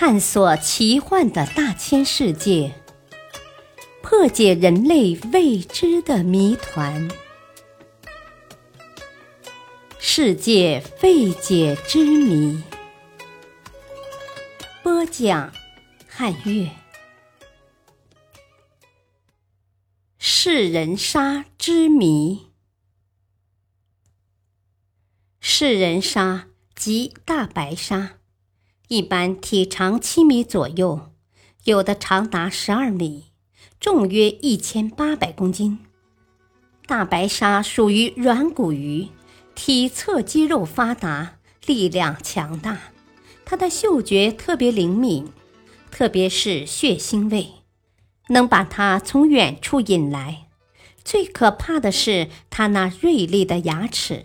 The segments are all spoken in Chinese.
探索奇幻的大千世界，破解人类未知的谜团，世界未解之谜。播讲：汉乐。噬人鲨之谜。噬人鲨即大白鲨。一般体长七米左右，有的长达十二米，重约一千八百公斤。大白鲨属于软骨鱼，体侧肌肉发达，力量强大。它的嗅觉特别灵敏，特别是血腥味，能把它从远处引来。最可怕的是它那锐利的牙齿，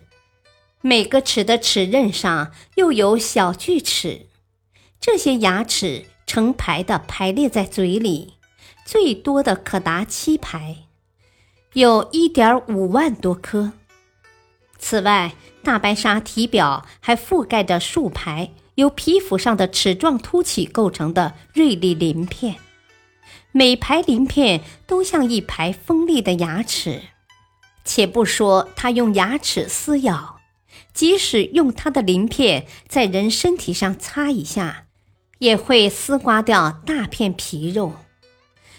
每个齿的齿刃上又有小锯齿。这些牙齿成排的排列在嘴里，最多的可达七排，有一点五万多颗。此外，大白鲨体表还覆盖着数排由皮肤上的齿状凸起构成的锐利鳞片，每排鳞片都像一排锋利的牙齿。且不说它用牙齿撕咬，即使用它的鳞片在人身体上擦一下。也会撕刮掉大片皮肉。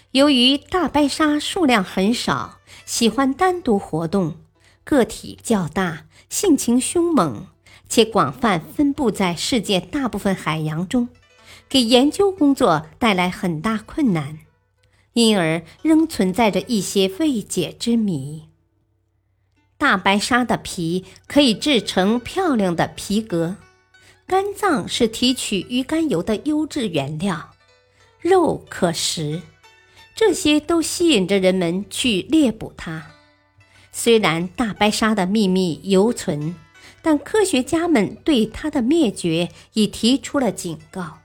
由于大白鲨数量很少，喜欢单独活动，个体较大，性情凶猛，且广泛分布在世界大部分海洋中，给研究工作带来很大困难，因而仍存在着一些未解之谜。大白鲨的皮可以制成漂亮的皮革。肝脏是提取鱼肝油的优质原料，肉可食，这些都吸引着人们去猎捕它。虽然大白鲨的秘密犹存，但科学家们对它的灭绝已提出了警告。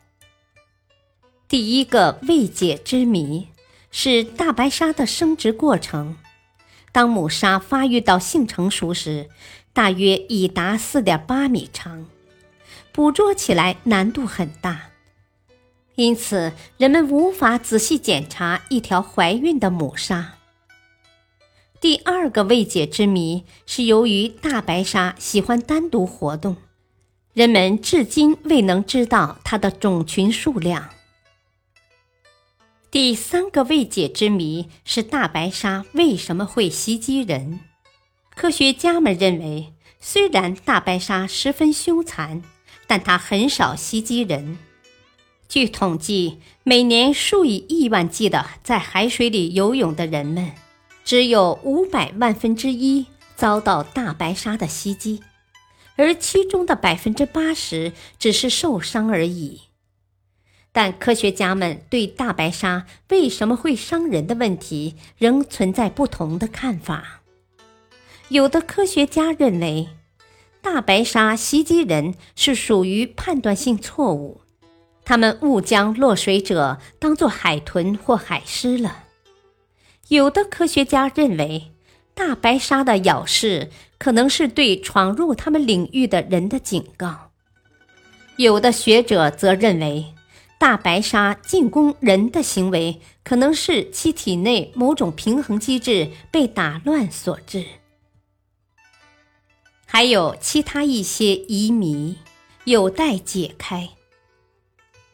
第一个未解之谜是大白鲨的生殖过程。当母鲨发育到性成熟时，大约已达四点八米长。捕捉起来难度很大，因此人们无法仔细检查一条怀孕的母鲨。第二个未解之谜是，由于大白鲨喜欢单独活动，人们至今未能知道它的种群数量。第三个未解之谜是，大白鲨为什么会袭击人？科学家们认为，虽然大白鲨十分凶残。但它很少袭击人。据统计，每年数以亿万计的在海水里游泳的人们，只有五百万分之一遭到大白鲨的袭击，而其中的百分之八十只是受伤而已。但科学家们对大白鲨为什么会伤人的问题仍存在不同的看法。有的科学家认为。大白鲨袭击人是属于判断性错误，他们误将落水者当作海豚或海狮了。有的科学家认为，大白鲨的咬噬可能是对闯入他们领域的人的警告。有的学者则认为，大白鲨进攻人的行为可能是其体内某种平衡机制被打乱所致。还有其他一些疑谜有待解开，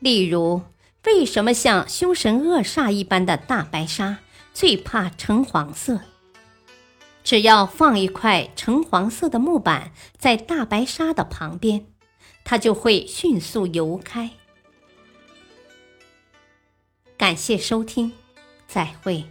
例如，为什么像凶神恶煞一般的大白鲨最怕橙黄色？只要放一块橙黄色的木板在大白鲨的旁边，它就会迅速游开。感谢收听，再会。